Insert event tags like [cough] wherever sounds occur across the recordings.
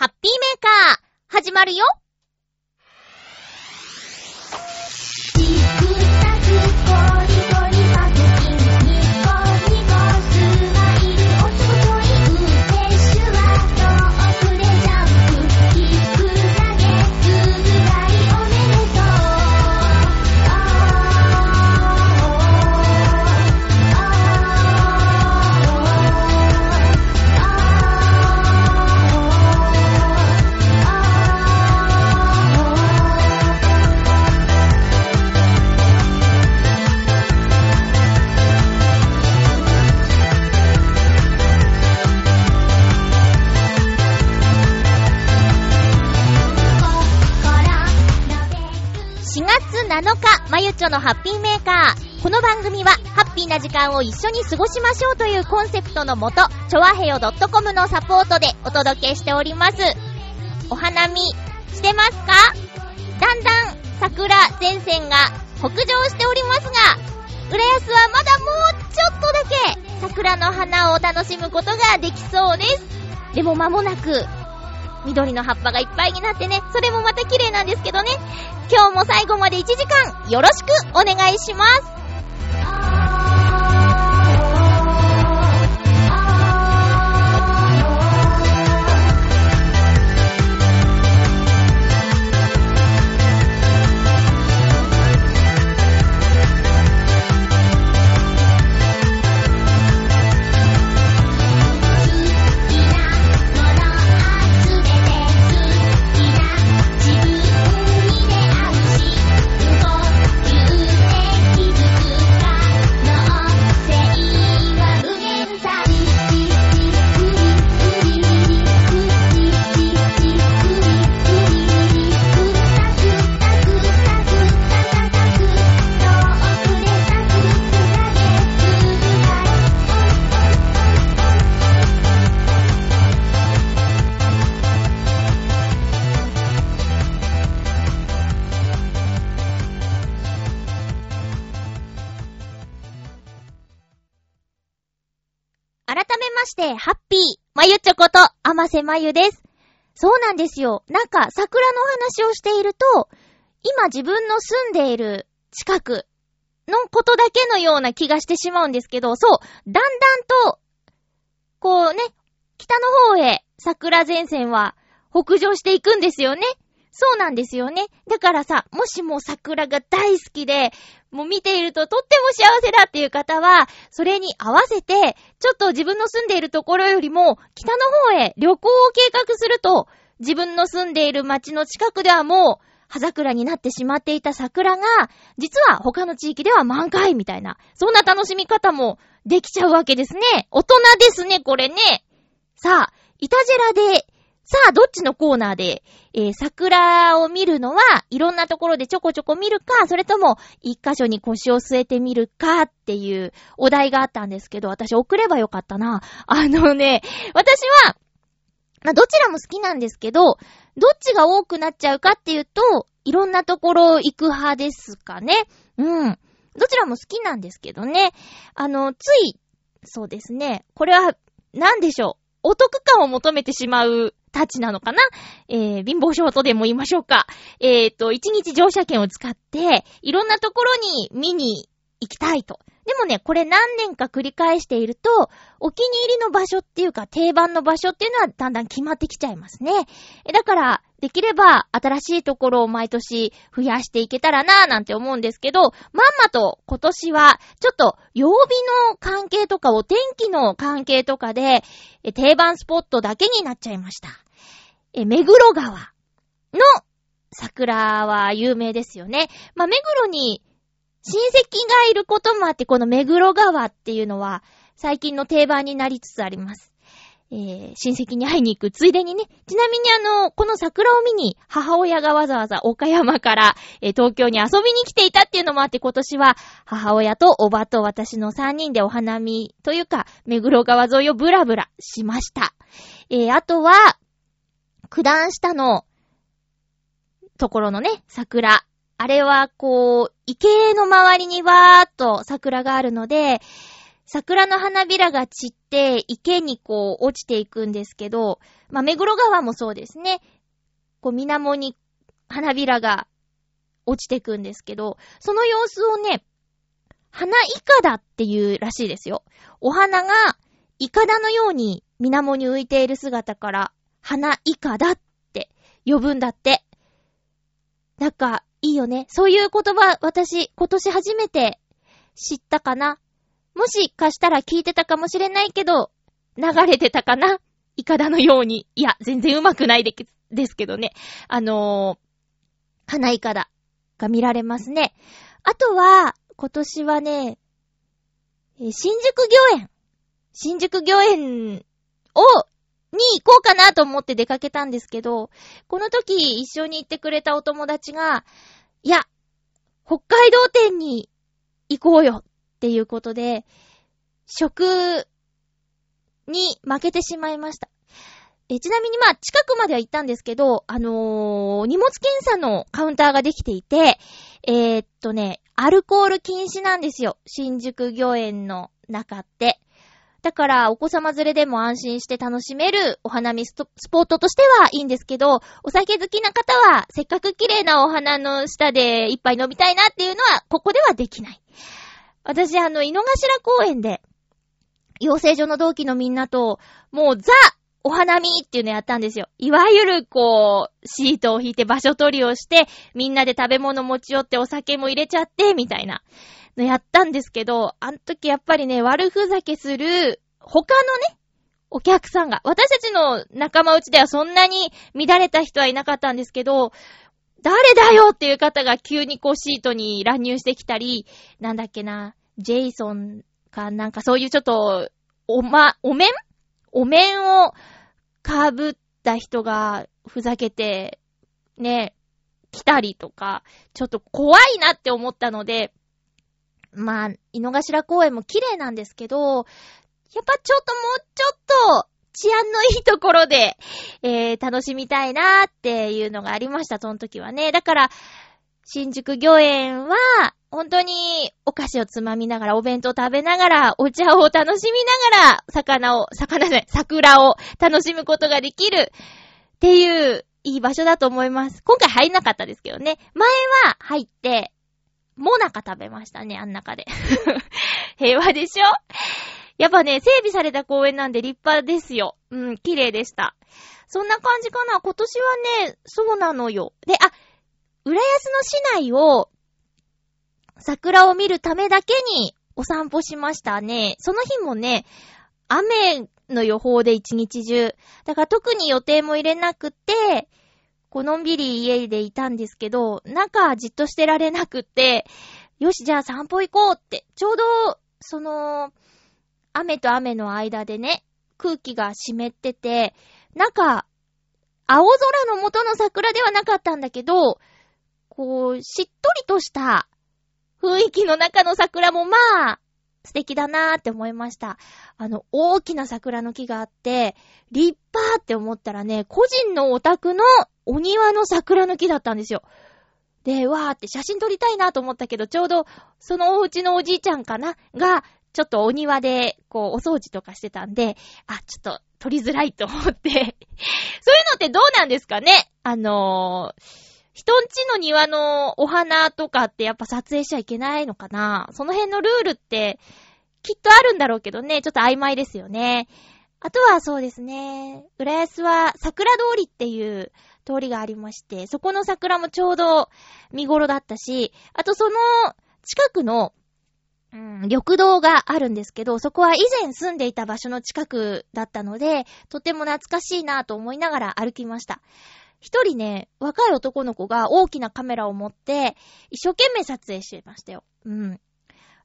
ハッピーメーカー、始まるよ。7日、まゆちょのハッピーメーカー。この番組は、ハッピーな時間を一緒に過ごしましょうというコンセプトのもと、ちょわへよ .com のサポートでお届けしております。お花見、してますか？だんだん、桜前線が北上しておりますが、浦安はまだもうちょっとだけ、桜の花を楽しむことができそうです。でも間もなく、緑の葉っぱがいっぱいになってね、それもまた綺麗なんですけどね。今日も最後まで1時間よろしくお願いします。あませまゆです。そうなんですよ。なんか、桜の話をしていると、今自分の住んでいる近くのことだけのような気がしてしまうんですけど、そう、だんだんと、こうね、北の方へ桜前線は北上していくんですよね。そうなんですよね。だからさ、もしも桜が大好きで、もう見ているととっても幸せだっていう方は、それに合わせて、ちょっと自分の住んでいるところよりも、北の方へ旅行を計画すると、自分の住んでいる街の近くではもう、葉桜になってしまっていた桜が、実は他の地域では満開みたいな、そんな楽しみ方もできちゃうわけですね。大人ですね、これね。さあ、いたじらでさあ、どっちのコーナーで、えー、桜を見るのは、いろんなところでちょこちょこ見るか、それとも、一箇所に腰を据えてみるかっていうお題があったんですけど、私送ればよかったな。あのね、私は、まあ、どちらも好きなんですけど、どっちが多くなっちゃうかっていうと、いろんなところ行く派ですかね。うん。どちらも好きなんですけどね。あの、つい、そうですね。これは、なんでしょう？お得感を求めてしまうたちなのかな？えー、貧乏症とでも言いましょうか。えっ、ー、と、一日乗車券を使って、いろんなところに見に行きたいと。でもね、これ何年か繰り返していると、お気に入りの場所っていうか定番の場所っていうのはだんだん決まってきちゃいますね。だから、できれば新しいところを毎年増やしていけたらなぁなんて思うんですけど、まんまと今年はちょっと曜日の関係とかお天気の関係とかで定番スポットだけになっちゃいました。え、目黒川の桜は有名ですよね。まあ、目黒に親戚がいることもあって、この目黒川っていうのは最近の定番になりつつあります。えー、親戚に会いに行くついでにね、ちなみにあの、この桜を見に母親がわざわざ岡山から、えー、東京に遊びに来ていたっていうのもあって今年は母親とおばと私の3人でお花見というか、目黒川沿いをブラブラしました。えー、あとは、九段下のところのね、桜。あれはこう、池の周りにわーっと桜があるので、桜の花びらが散って池にこう落ちていくんですけど、まあ、目黒川もそうですね。こう、水面に花びらが落ちていくんですけど、その様子をね、花イカダっていうらしいですよ。お花がイカダのように水面に浮いている姿から、花イカダって呼ぶんだって。なんか、いいよね。そういう言葉、私、今年初めて知ったかな。もしかしたら聞いてたかもしれないけど、流れてたかなイカダのように。いや、全然うまくないでですけどね。あのー、花イカダが見られますね。あとは、今年はね、新宿御苑。新宿御苑を、に行こうかなと思って出かけたんですけど、この時一緒に行ってくれたお友達が、いや、北海道店に行こうよっていうことで、食に負けてしまいました。え、ちなみにまあ、近くまでは行ったんですけど、あのー、荷物検査のカウンターができていて、えー、っとね、アルコール禁止なんですよ。新宿御苑の中って。だから、お子様連れでも安心して楽しめるお花見スポットとしてはいいんですけど、お酒好きな方は、せっかく綺麗なお花の下で一杯飲みたいなっていうのは、ここではできない。私、あの、井の頭公園で、養成所の同期のみんなと、もうザお花見っていうのやったんですよ。いわゆる、こう、シートを引いて場所取りをして、みんなで食べ物持ち寄ってお酒も入れちゃって、みたいなのやったんですけど、あの時やっぱりね、悪ふざけする、他のね、お客さんが、私たちの仲間内ではそんなに乱れた人はいなかったんですけど、誰だよっていう方が急にこうシートに乱入してきたり、なんだっけな、ジェイソンかなんかそういうちょっと、おま、お面？お面をかぶった人がふざけて、ね、来たりとか、ちょっと怖いなって思ったので、まあ、井の頭公園も綺麗なんですけど、やっぱちょっともうちょっと治安のいいところで、[laughs] えー、楽しみたいなっていうのがありました、その時はね。だから、新宿御苑は、本当にお菓子をつまみながら、お弁当食べながら、お茶を楽しみながら、魚を、魚じゃない、桜を楽しむことができるっていう、いい場所だと思います。今回入んなかったですけどね。前は入って、もなか食べましたね、あん中で。[laughs] 平和でしょ？やっぱね、整備された公園なんで立派ですよ。うん、綺麗でした。そんな感じかな？今年はね、そうなのよ。で、あ、浦安の市内を、桜を見るためだけにお散歩しましたね。その日もね、雨の予報で一日中。だから特に予定も入れなくて、このんびり家でいたんですけど、中じっとしてられなくって、よし、じゃあ散歩行こうって、ちょうど、その、雨と雨の間でね、空気が湿ってて、中、青空の元の桜ではなかったんだけど、こう、しっとりとした雰囲気の中の桜もまあ、素敵だなーって思いました。あの、大きな桜の木があって、立派って思ったらね、個人のお宅のお庭の桜の木だったんですよ。で、わーって写真撮りたいなと思ったけど、ちょうど、そのお家のおじいちゃんかなが、ちょっとお庭で、こう、お掃除とかしてたんで、あ、ちょっと撮りづらいと思って。[laughs] そういうのってどうなんですかね？あのー、人んちの庭のお花とかってやっぱ撮影しちゃいけないのかな？その辺のルールって、きっとあるんだろうけどね、ちょっと曖昧ですよね。あとはそうですね、浦安は桜通りっていう通りがありまして、そこの桜もちょうど見頃だったし、あとその近くの、うん、緑道があるんですけど、そこは以前住んでいた場所の近くだったので、とても懐かしいなと思いながら歩きました。一人ね、若い男の子が大きなカメラを持って、一生懸命撮影してましたよ。うん。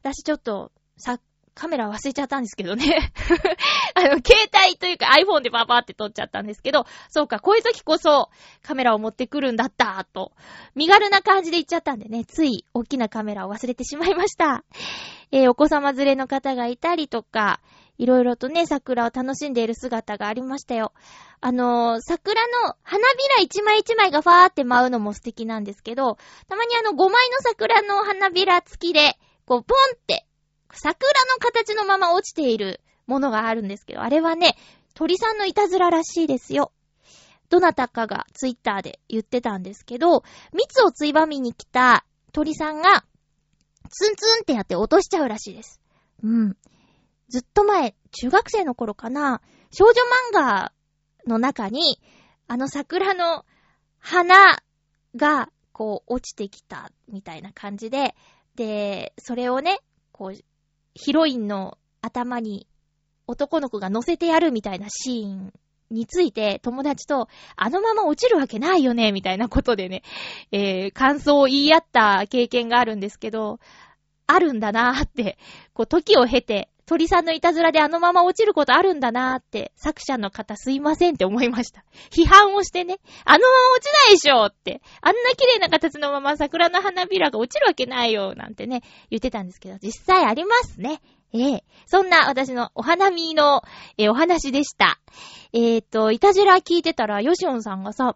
私ちょっと、さ、カメラ忘れちゃったんですけどね。[laughs] あの、携帯というか iPhone でパパって撮っちゃったんですけど、そうか、こういう時こそカメラを持ってくるんだった、と、身軽な感じで言っちゃったんでね、つい大きなカメラを忘れてしまいました。えー、お子様連れの方がいたりとか、いろいろとね、桜を楽しんでいる姿がありましたよ。あのー、桜の花びら一枚一枚がファーって舞うのも素敵なんですけど、たまにあの5枚の桜の花びら付きで、こうポンって桜の形のまま落ちているものがあるんですけど、あれはね、鳥さんのいたずららしいですよ。どなたかがツイッターで言ってたんですけど、蜜をついばみに来た鳥さんが、ツンツンってやって落としちゃうらしいです。うん。ずっと前、中学生の頃かな、少女漫画の中に、あの桜の花が、こう、落ちてきたみたいな感じで、で、それをね、こう、ヒロインの頭に男の子が乗せてやるみたいなシーンについて友達と、あのまま落ちるわけないよね、みたいなことでね、えー、感想を言い合った経験があるんですけど、あるんだなーって、こう、時を経て、鳥さんのいたずらであのまま落ちることあるんだなーって、作者の方すいませんって思いました。批判をしてね、あのまま落ちないでしょって、あんな綺麗な形のまま桜の花びらが落ちるわけないよなんてね、言ってたんですけど、実際ありますね。ええそんな私のお花見の、え、お話でした。えっ、と、いたじら聞いてたら、ヨシオンさんがさ、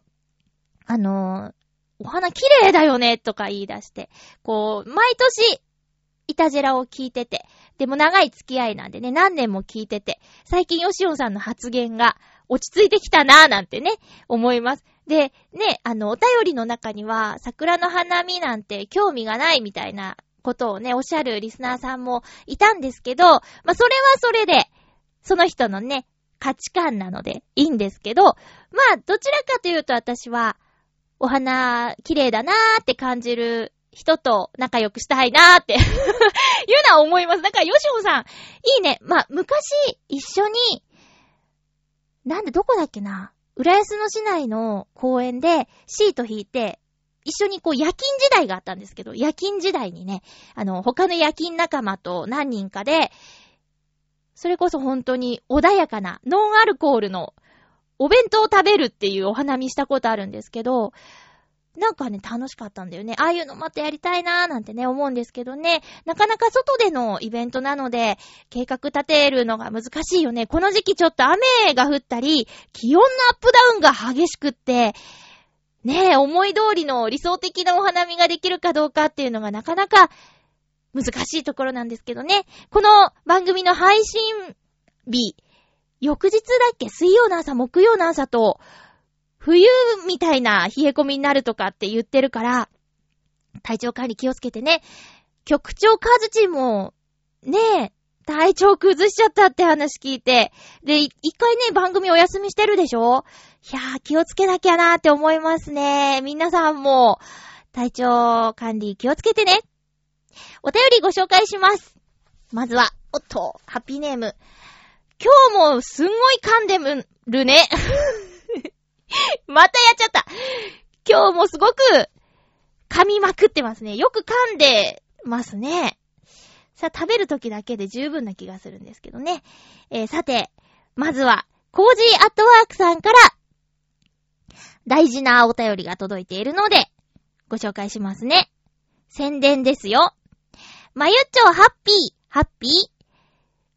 あのー、お花綺麗だよねとか言い出して、こう、毎年、いたじらを聞いてて、でも長い付き合いなんでね、何年も聞いてて、最近ヨシオさんの発言が落ち着いてきたなぁなんてね、思います。で、ね、あの、お便りの中には、桜の花見なんて興味がないみたいなことをね、おっしゃるリスナーさんもいたんですけど、まあ、それはそれで、その人のね、価値観なのでいいんですけど、まあ、どちらかというと私は、お花、綺麗だなーって感じる人と仲良くしたいなーって [laughs] いうのは思います。だから、ヨシオさん、いいね。まあ、昔、一緒に、なんでどこだっけな浦安の市内の公園でシート引いて、一緒にこう夜勤時代があったんですけど、夜勤時代にね、あの、他の夜勤仲間と何人かで、それこそ本当に穏やかな、ノンアルコールのお弁当を食べるっていうお花見したことあるんですけど、なんかね、楽しかったんだよね。ああいうのまたやりたいなーなんてね、思うんですけどね。なかなか外でのイベントなので、計画立てるのが難しいよね。この時期ちょっと雨が降ったり、気温のアップダウンが激しくって、ねえ、思い通りの理想的なお花見ができるかどうかっていうのがなかなか難しいところなんですけどね。この番組の配信日、翌日だっけ？水曜の朝、木曜の朝と、冬みたいな冷え込みになるとかって言ってるから、体調管理気をつけてね。局長カズチも、ねえ、体調崩しちゃったって話聞いて、で、一回ね、番組お休みしてるでしょ？いやー、気をつけなきゃなーって思いますね。皆さんも、体調管理気をつけてね。お便りご紹介します。まずは、おっと、ハッピーネーム。今日もすんごい噛んでるね。[laughs] [laughs] またやっちゃった。今日もすごく噛みまくってますね。よく噛んでますね。さあ、食べる時だけで十分な気がするんですけどね。えー、さて、まずは、コージーアットワークさんから、大事なお便りが届いているので、ご紹介しますね。宣伝ですよ。まゆっちょハッピー、ハッピー。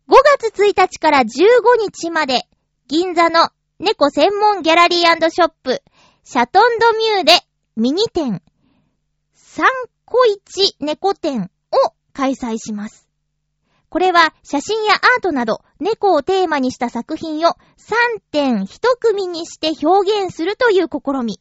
5月1日から15日まで、銀座の猫専門ギャラリーショップ、シャトンドミューでミニ店、サンコイチ猫店を開催します。これは写真やアートなど猫をテーマにした作品を3点1組にして表現するという試み。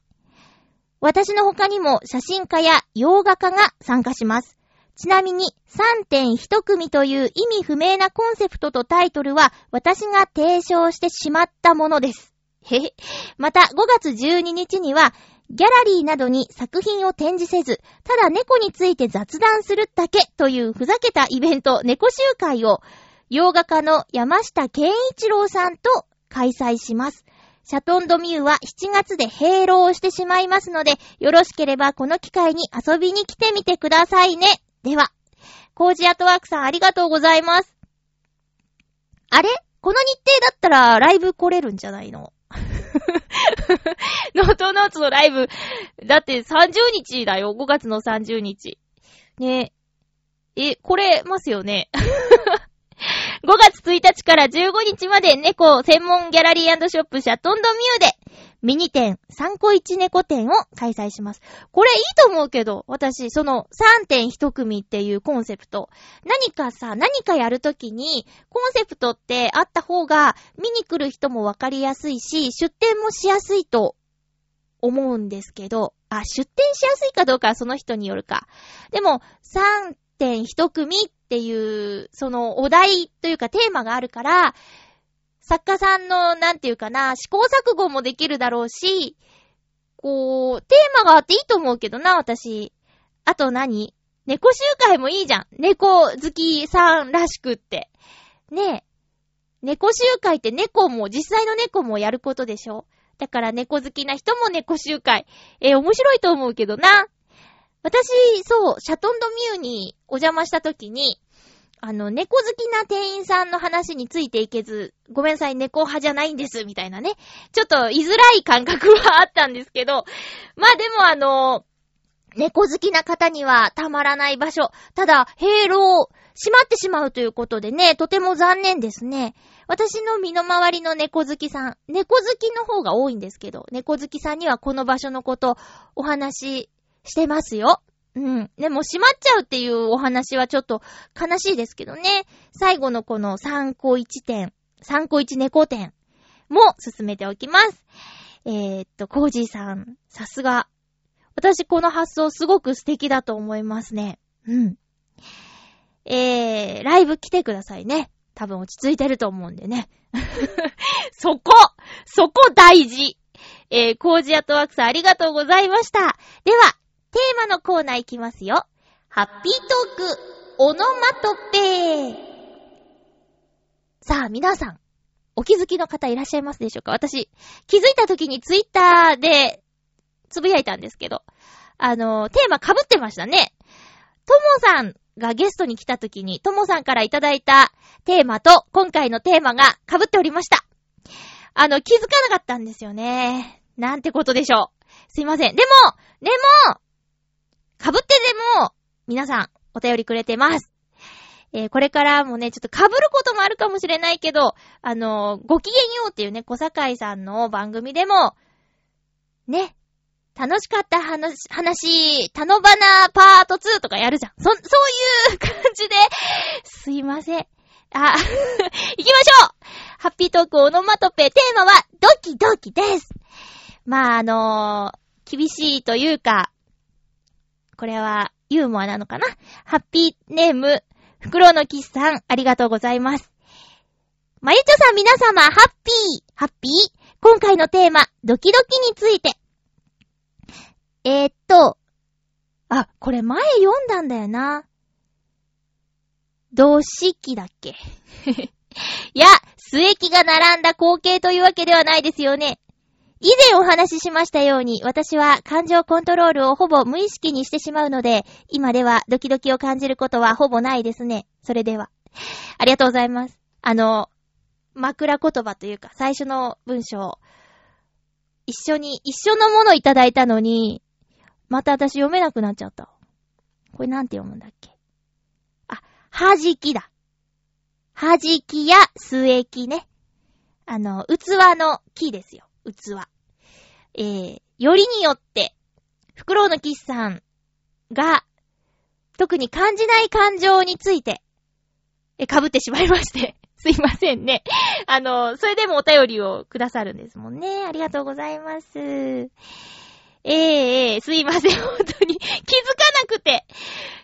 私の他にも写真家や洋画家が参加します。ちなみに3点1組という意味不明なコンセプトとタイトルは私が提唱してしまったものです。へへ。また5月12日にはギャラリーなどに作品を展示せず、ただ猫について雑談するだけというふざけたイベント、猫集会を、洋画家の山下健一郎さんと開催します。シャトンドミューは7月で閉廊してしまいますので、よろしければこの機会に遊びに来てみてくださいね。では、コージアトワークさんありがとうございます。あれ？この日程だったらライブ来れるんじゃないの？[laughs] ノートノーツのライブ、だって30日だよ、5月の30日。ねえ、これますよね。[laughs] 5月1日から15日まで猫専門ギャラリーショップシャトンドミューでミニ展、3個1猫展を開催します。これいいと思うけど、私、その3点1組っていうコンセプト。何かさ、何かやるときに、コンセプトってあった方が、見に来る人もわかりやすいし、出店もしやすいと思うんですけど、あ、出店しやすいかどうかはその人によるか。でも、3点1組っていう、そのお題というかテーマがあるから、作家さんの、なんていうかな、試行錯誤もできるだろうし、こう、テーマがあっていいと思うけどな、私。あと何？猫集会もいいじゃん。猫好きさんらしくって。ねえ。猫集会って猫も、実際の猫もやることでしょ？だから猫好きな人も猫集会。えー、面白いと思うけどな。私、そう、シャトンドミューにお邪魔した時に、あの、猫好きな店員さんの話についていけず、ごめんなさい、猫派じゃないんです、みたいなね。ちょっと言いづらい感覚はあったんですけど、[laughs] まあでもあの、猫好きな方にはたまらない場所。ただ、閉廊、閉まってしまうということでね、とても残念ですね。私の身の回りの猫好きさん、猫好きの方が多いんですけど、猫好きさんにはこの場所のことお話ししてますよ。うん。でも閉まっちゃうっていうお話はちょっと悲しいですけどね。最後のこの3個1点、3個1猫点も進めておきます。えー、っと、コージーさん、さすが。私この発想すごく素敵だと思いますね。うん。えー、ライブ来てくださいね。多分落ち着いてると思うんでね。[laughs] そこそこ大事えー、コージアトワークさんありがとうございました。では、テーマのコーナーいきますよ。ハッピートーク、オノマトペさあ、皆さん、お気づきの方いらっしゃいますでしょうか？私、気づいた時にツイッターで、つぶやいたんですけど、あの、テーマ被ってましたね。ともさんがゲストに来た時に、ともさんからいただいたテーマと、今回のテーマが被っておりました。あの、気づかなかったんですよね。なんてことでしょう。すいません。でも、でも、でも、皆さん、お便りくれてます。えー、これからもね、ちょっと被ることもあるかもしれないけど、あのー、ごきげんようっていうね、小坂井さんの番組でも、ね、楽しかった話、話、たのばなパート2とかやるじゃん。そ、そういう感じで、すいません。あ、[laughs] 行きましょうハッピートークオノマトペ、テーマは、ドキドキです。まあ、あのー、厳しいというか、これはユーモアなのかな？ハッピーネーム、フクロウのキスさん、ありがとうございます。まゆちょさん皆様、ハッピー、ハッピー？今回のテーマ、ドキドキについて。えー、っと、あ、これ前読んだんだよな。同式だっけ？[laughs] いや、末液が並んだ光景というわけではないですよね。以前お話ししましたように、私は感情コントロールをほぼ無意識にしてしまうので、今ではドキドキを感じることはほぼないですね。それでは。ありがとうございます。あの、枕言葉というか、最初の文章、一緒に、一緒のものいただいたのに、また私読めなくなっちゃった。これなんて読むんだっけ？あ、はじきだ。はじきや末きね。あの、器の木ですよ。器。えー、よりによって、フクロウのキスさんが、特に感じない感情について、え、被ってしまいまして。[laughs] すいませんね。あの、それでもお便りをくださるんですもんね。ありがとうございます。ええー、すいません。[laughs] 本当に気づかなくて。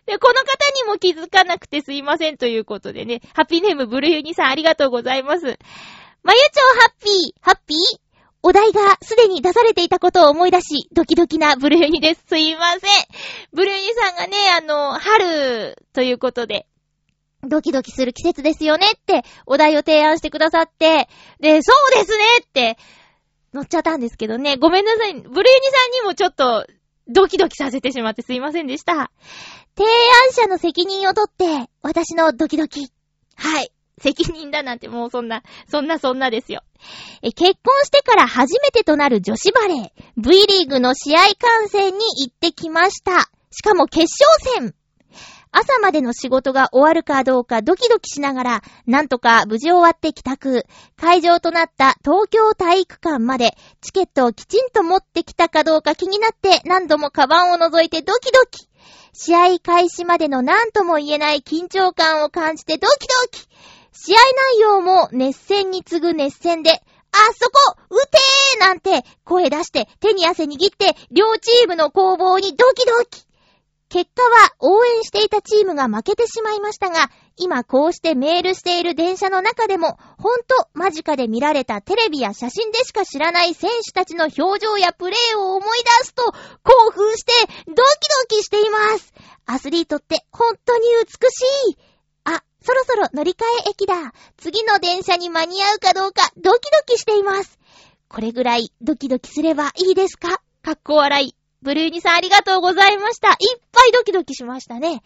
で、この方にも気づかなくてすいませんということでね。ハッピーネームブルユニさんありがとうございます。まゆちょハッピー、ハッピー？お題がすでに出されていたことを思い出し、ドキドキなブルーニです。すいません。ブルーニさんがね、あの、春ということで、ドキドキする季節ですよねってお題を提案してくださって、で、そうですねって乗っちゃったんですけどね。ごめんなさい。ブルーニさんにもちょっとドキドキさせてしまってすいませんでした。提案者の責任を取って、私のドキドキ。はい。責任だなんてもうそんな、そんなそんなですよ。え、結婚してから初めてとなる女子バレー、V リーグの試合観戦に行ってきました。しかも決勝戦。朝までの仕事が終わるかどうかドキドキしながら、なんとか無事終わって帰宅。会場となった東京体育館までチケットをきちんと持ってきたかどうか気になって何度もカバンを覗いてドキドキ。試合開始までの何とも言えない緊張感を感じてドキドキ。試合内容も熱戦に次ぐ熱戦で、あそこ撃てーなんて声出して手に汗握って両チームの攻防にドキドキ結果は応援していたチームが負けてしまいましたが、今こうしてメールしている電車の中でも、ほんと間近で見られたテレビや写真でしか知らない選手たちの表情やプレーを思い出すと、興奮してドキドキしています。アスリートって本当に美しい。そろそろ乗り換え駅だ。次の電車に間に合うかどうかドキドキしています。これぐらいドキドキすればいいですか？かっこ笑い。ブルーニさんありがとうございました。いっぱいドキドキしましたね。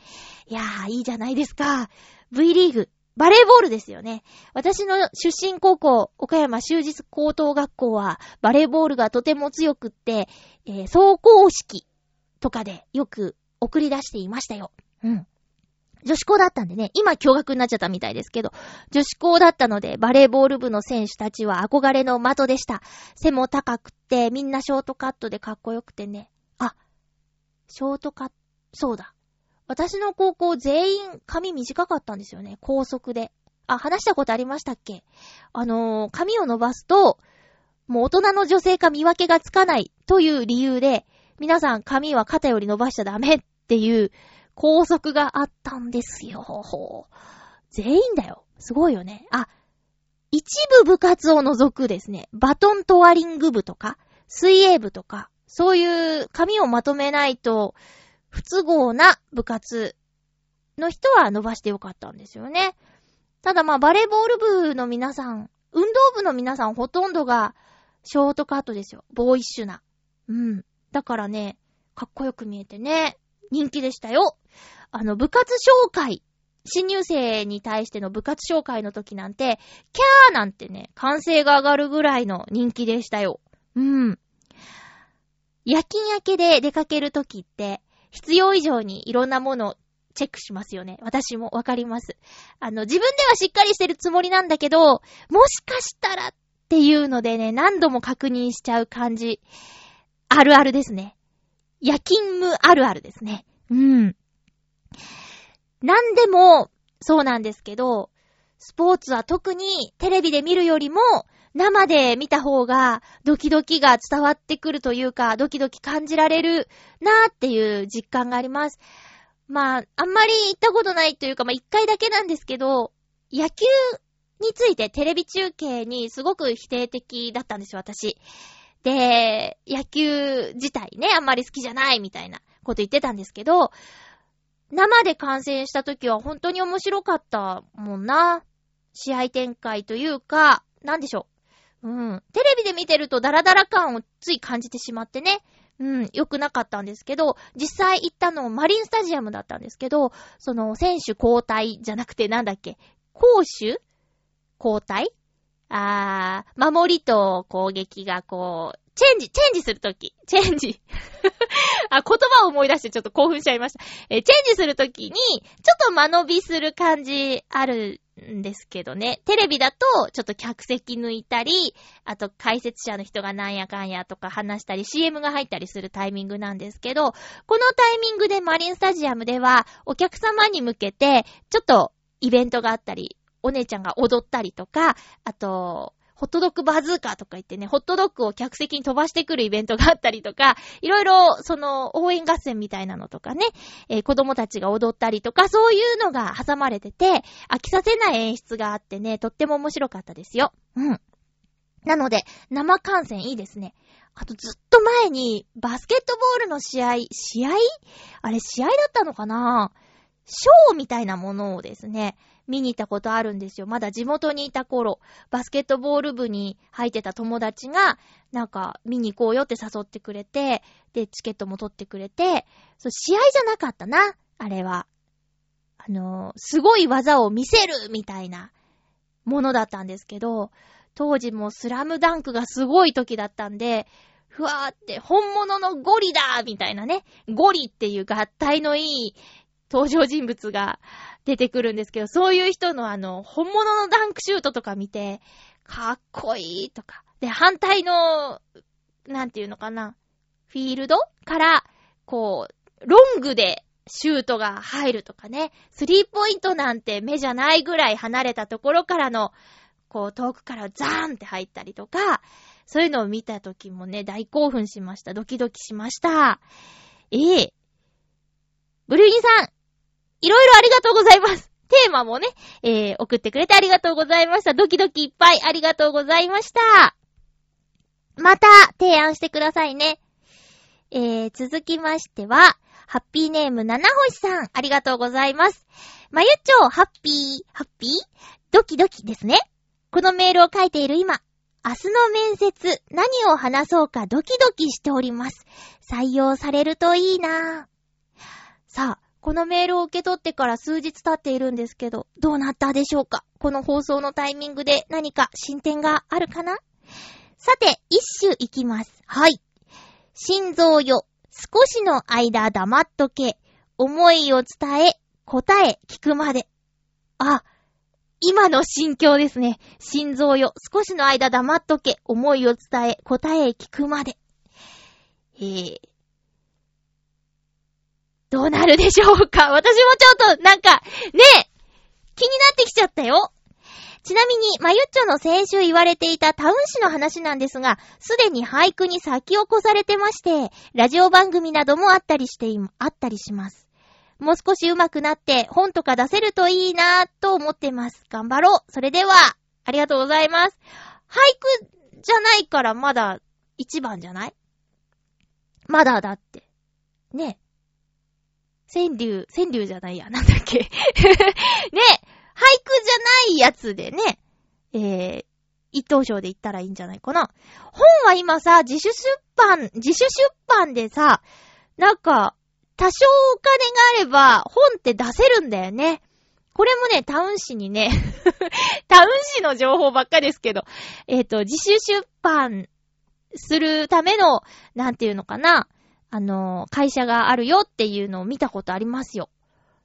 いやー、いいじゃないですか。V リーグ、バレーボールですよね。私の出身高校、岡山修実高等学校は、バレーボールがとても強くって、えー、走行式とかでよく送り出していましたよ。うん。女子校だったんでね、今驚愕になっちゃったみたいですけど、女子校だったので、バレーボール部の選手たちは憧れの的でした。背も高くて、みんなショートカットでかっこよくてね。あ、ショートカット、そうだ。私の高校全員髪短かったんですよね。高速で。あ、話したことありましたっけ？あのー、髪を伸ばすと、もう大人の女性か見分けがつかないという理由で、皆さん髪は肩より伸ばしちゃダメっていう校則があったんですよ。全員だよ。すごいよね。あ、一部部活を除くですね、バトントワリング部とか、水泳部とか、そういう紙をまとめないと不都合な部活の人は伸ばしてよかったんですよね。ただまあバレーボール部の皆さん、運動部の皆さんほとんどがショートカットですよ。ボーイッシュな。うん。だからね、かっこよく見えてね、人気でしたよ。あの、部活紹介。新入生に対しての部活紹介の時なんて、キャーなんてね、歓声が上がるぐらいの人気でしたよ。うん。夜勤明けで出かける時って、必要以上にいろんなものをチェックしますよね。私もわかります。あの、自分ではしっかりしてるつもりなんだけど、もしかしたらっていうのでね、何度も確認しちゃう感じ。あるあるですね。夜勤務あるあるですね。うん。なんでも、そうなんですけど、スポーツは特にテレビで見るよりも、生で見た方がドキドキが伝わってくるというか、ドキドキ感じられるなーっていう実感があります。まあ、あんまり行ったことないというか、まあ一回だけなんですけど、野球についてテレビ中継にすごく否定的だったんですよ、私。で、野球自体ね、あんまり好きじゃないみたいなこと言ってたんですけど、生で観戦した時は本当に面白かったもんな。試合展開というか、なんでしょう。うん。テレビで見てるとダラダラ感をつい感じてしまってね。うん、良くなかったんですけど、実際行ったのマリンスタジアムだったんですけど、その選手交代じゃなくてなんだっけ、攻守交代？あー、守りと攻撃がこう、チェンジ、チェンジするとき、チェンジ。[laughs] あ、言葉を思い出してちょっと興奮しちゃいました。え、チェンジするときに、ちょっと間延びする感じあるんですけどね。テレビだと、ちょっと客席抜いたり、あと解説者の人がなんやかんやとか話したり、CM が入ったりするタイミングなんですけど、このタイミングでマリンスタジアムでは、お客様に向けて、ちょっとイベントがあったり、お姉ちゃんが踊ったりとか、あと、ホットドッグバズーカーとか言ってね、ホットドッグを客席に飛ばしてくるイベントがあったりとか、[laughs] いろいろ、その、応援合戦みたいなのとかね、えー、子供たちが踊ったりとか、そういうのが挟まれてて、飽きさせない演出があってね、とっても面白かったですよ。うん。なので、生観戦いいですね。あとずっと前に、バスケットボールの試合、試合？あれ試合だったのかな？ショーみたいなものをですね、見に行ったことあるんですよ。まだ地元にいた頃、バスケットボール部に入ってた友達が、なんか見に行こうよって誘ってくれて、で、チケットも取ってくれて、そう、試合じゃなかったな、あれは。あのー、すごい技を見せるみたいなものだったんですけど、当時もスラムダンクがすごい時だったんで、ふわーって本物のゴリだみたいなね。ゴリっていう合体のいい登場人物が出てくるんですけど、そういう人のあの、本物のダンクシュートとか見て、かっこいいとか。で、反対の、なんていうのかな、フィールドから、こう、ロングでシュートが入るとかね、スリーポイントなんて目じゃないぐらい離れたところからの、こう、遠くからザーンって入ったりとか、そういうのを見た時もね、大興奮しました。ドキドキしました。ええブルーインさん、いろいろありがとうございます。テーマもね、えー、送ってくれてありがとうございました。ドキドキいっぱいありがとうございました。また、提案してくださいね。えー、続きましては、ハッピーネーム七星さん、ありがとうございます。まゆちょ、ハッピー、ハッピー？ドキドキですね。このメールを書いている今、明日の面接、何を話そうかドキドキしております。採用されるといいなぁ。さあ、このメールを受け取ってから数日経っているんですけど、どうなったでしょうか？この放送のタイミングで何か進展があるかな？さて、一首いきます。はい。心臓よ、少しの間黙っとけ。思いを伝え、答え聞くまで。あ、今の心境ですね。心臓よ、少しの間黙っとけ、思いを伝え、答え聞くまで。えー、どうなるでしょうか？[laughs] 私もちょっと、なんか、ねえ、気になってきちゃったよ。ちなみに、まゆっちょの先週言われていたタウン誌の話なんですが、すでに俳句に先を越されてまして、ラジオ番組などもあったりして、あったりします。もう少し上手くなって本とか出せるといいなぁと思ってます。頑張ろう。それでは、ありがとうございます。俳句じゃないからまだ一番じゃない？まだだって。ね。川柳、川柳じゃないや。なんだっけ。[laughs] ね。俳句じゃないやつでね。えー、一等賞で言ったらいいんじゃないかな。本は今さ、自主出版、自主出版でさ、なんか、多少お金があれば、本って出せるんだよね。これもね、タウン誌にね [laughs] タウン誌の情報ばっかですけど、えっ、ー、と、自主出版するための、なんていうのかな、あの、会社があるよっていうのを見たことありますよ。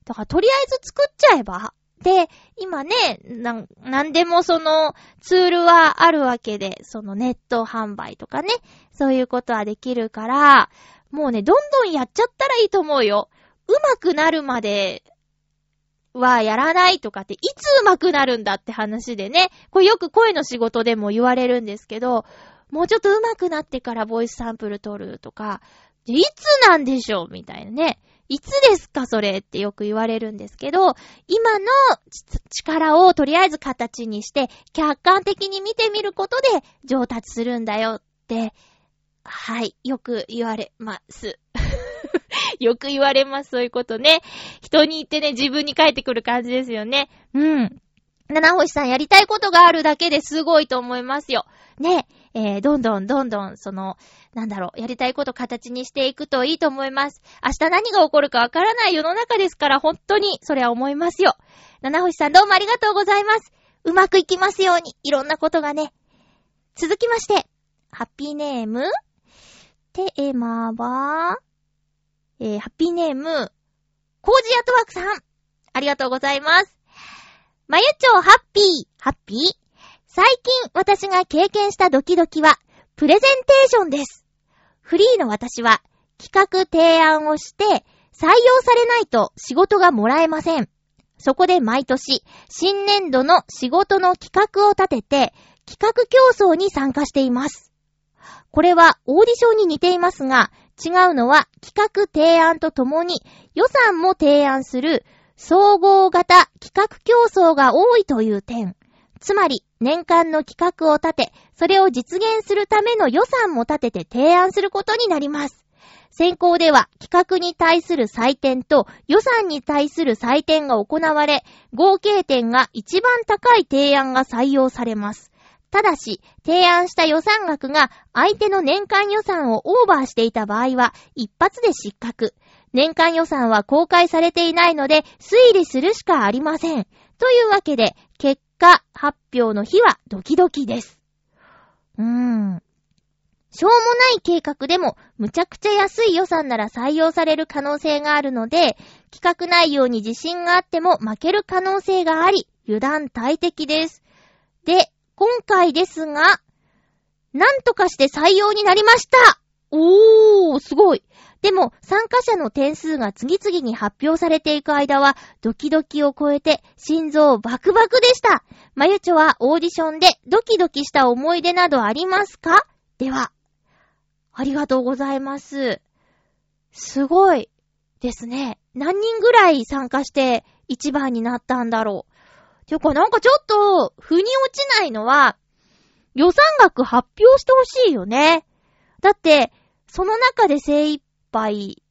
だから、とりあえず作っちゃえば。で、今ね、なん、なんでもそのツールはあるわけで、そのネット販売とかね、そういうことはできるから、もうね、どんどんやっちゃったらいいと思うよ。上手くなるまではやらないとかって、いつ上手くなるんだって話でね、これよく声の仕事でも言われるんですけど、もうちょっと上手くなってからボイスサンプル取るとか、いつなんでしょう？みたいなね。いつですかそれってよく言われるんですけど、今の力をとりあえず形にして、客観的に見てみることで上達するんだよってはい、よく言われます。[laughs] よく言われます、そういうことね。人に言ってね、自分に返ってくる感じですよね。うん。七星さんやりたいことがあるだけですごいと思いますよ。ね、えー、どんどんどんどん、その、なんだろう、やりたいこと形にしていくといいと思います。明日何が起こるかわからない世の中ですから、本当に、それは思いますよ。七星さんどうもありがとうございます。うまくいきますように、いろんなことがね。続きまして、ハッピーネームテーマは、えー、ハッピーネーム、コージアトワークさん。ありがとうございます。まゆちょうハッピー、ハッピー？最近私が経験したドキドキは、プレゼンテーションです。フリーの私は、企画提案をして、採用されないと仕事がもらえません。そこで毎年、新年度の仕事の企画を立てて、企画競争に参加しています。これはオーディションに似ていますが、違うのは企画提案とともに予算も提案する総合型企画競争が多いという点。つまり、年間の企画を立て、それを実現するための予算も立てて提案することになります。先行では企画に対する採点と予算に対する採点が行われ、合計点が一番高い提案が採用されます。ただし、提案した予算額が相手の年間予算をオーバーしていた場合は、一発で失格。年間予算は公開されていないので、推理するしかありません。というわけで、果発表の日はドキドキです。うーん。しょうもない計画でも、むちゃくちゃ安い予算なら採用される可能性があるので、企画内容に自信があっても負ける可能性があり、油断大敵です。で、今回ですが、なんとかして採用になりましたおー、すごい。でも、参加者の点数が次々に発表されていく間は、ドキドキを超えて、心臓バクバクでした。まゆちょはオーディションでドキドキした思い出などありますか？では、ありがとうございます。すごいですね。何人ぐらい参加して一番になったんだろう。ていうかなんかちょっと、腑に落ちないのは、予算額発表してほしいよね。だって、その中で精一杯、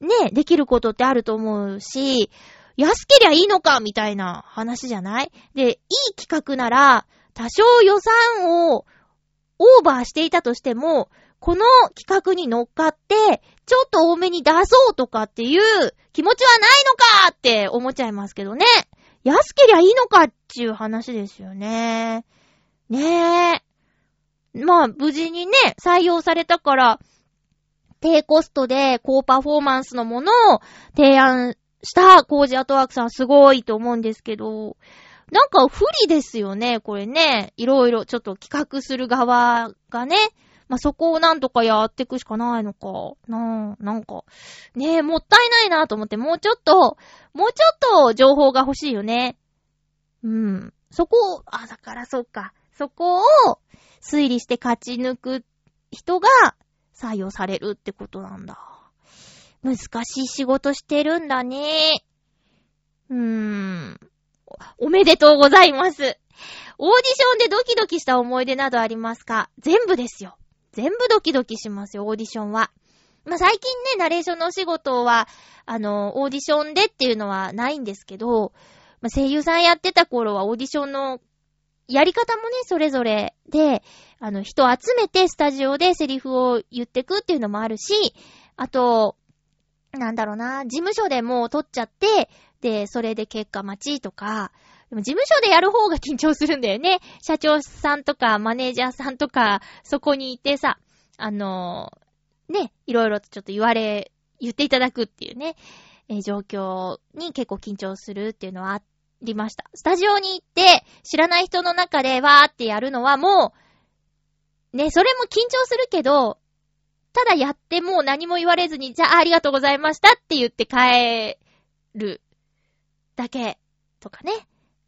ね、できることってあると思うし、安けりゃいいのかみたいな話じゃない？で、いい企画なら、多少予算をオーバーしていたとしても、この企画に乗っかって、ちょっと多めに出そうとかっていう気持ちはないのかって思っちゃいますけどね。安けりゃいいのかっていう話ですよね。ねえ。まあ、無事にね、採用されたから、低コストで高パフォーマンスのものを提案したコージアートワークさんすごいと思うんですけど、なんか不利ですよね、これね。いろいろちょっと企画する側がね。まあ、そこをなんとかやっていくしかないのか。なあ、なんか、ねえ、もったいないなと思って、もうちょっと、もうちょっと情報が欲しいよね。うん。そこを、あ、だからそっか。そこを推理して勝ち抜く人が採用されるってことなんだ。難しい仕事してるんだね。うーん。おめでとうございます。オーディションでドキドキした思い出などありますか？全部ですよ。全部ドキドキしますよ、オーディションは。まあ、最近ね、ナレーションのお仕事は、あの、オーディションでっていうのはないんですけど、まあ、声優さんやってた頃はオーディションのやり方もね、それぞれで、あの、人集めてスタジオでセリフを言ってくっていうのもあるし、あと、なんだろうな、事務所でもう撮っちゃって、で、それで結果待ちとか、でも事務所でやる方が緊張するんだよね。社長さんとかマネージャーさんとか、そこにいてさ、あのー、ね、いろいろとちょっと言われ、言っていただくっていうね、えー、状況に結構緊張するっていうのはあっりました。スタジオに行って、知らない人の中でわーってやるのはもう、ね、それも緊張するけど、ただやってもう何も言われずに、じゃあありがとうございましたって言って帰るだけとかね。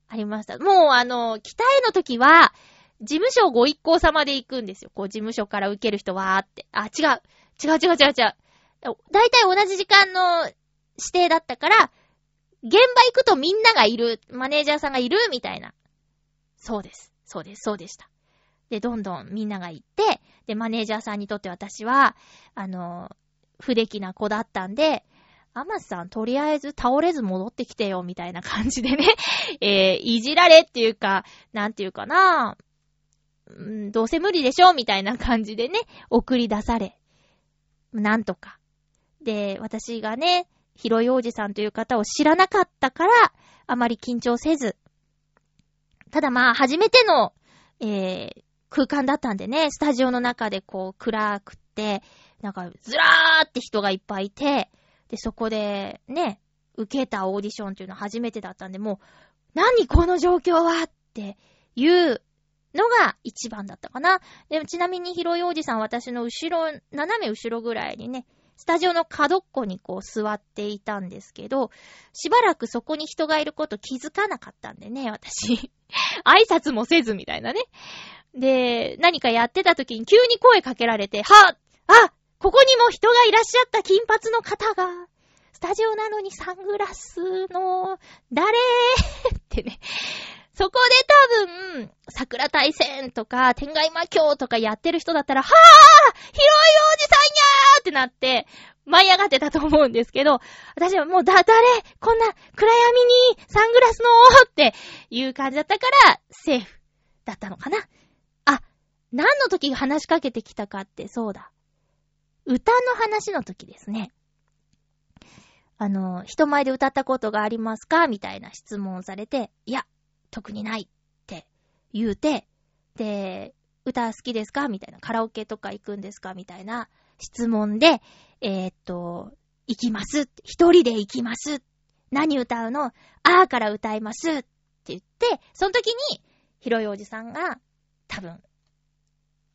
ありました。もうあの、北への時は、事務所ご一行様で行くんですよ。こう、事務所から受ける人はーって。あ、違う。違う違う違う違う。だいたい同じ時間の指定だったから、現場行くとみんながいる、マネージャーさんがいる、みたいな。そうです。そうです。そうでした。で、どんどんみんなが行って、で、マネージャーさんにとって私は、あの、不出来な子だったんで、アマスさん、とりあえず倒れず戻ってきてよ、みたいな感じでね、[laughs] えー、いじられっていうか、なんていうかな、うん、どうせ無理でしょ、みたいな感じでね、送り出され、なんとか。で、私がね、広い王子さんという方を知らなかったから、あまり緊張せず。ただまあ、初めての、えー、空間だったんでね、スタジオの中でこう、暗くって、なんか、ずらーって人がいっぱいいて、で、そこで、ね、受けたオーディションっていうのは初めてだったんで、もう、何この状況はっていうのが一番だったかな。でもちなみに広いおじさん私の後ろ、斜め後ろぐらいにね、スタジオの角っこにこう座っていたんですけど、しばらくそこに人がいること気づかなかったんでね、私。[laughs] 挨拶もせずみたいなね。で、何かやってた時に急に声かけられて、はあここにも人がいらっしゃった金髪の方が、スタジオなのにサングラスの、誰？ってね。そこで多分、桜大戦とか、天外魔境とかやってる人だったら、はぁ広い王子さんやーってなって、舞い上がってたと思うんですけど、私はもうだ、誰こんな暗闇にサングラスのーっていう感じだったから、セーフだったのかな。あ、何の時話しかけてきたかって、そうだ。歌の話の時ですね。あの、人前で歌ったことがありますか？みたいな質問されて、いや、特にないって言うて、で、歌好きですか？みたいな。カラオケとか行くんですか？みたいな質問で、えー、っと、行きます。一人で行きます。何歌うの？あーから歌います。って言って、その時に、ひろいおじさんが、多分、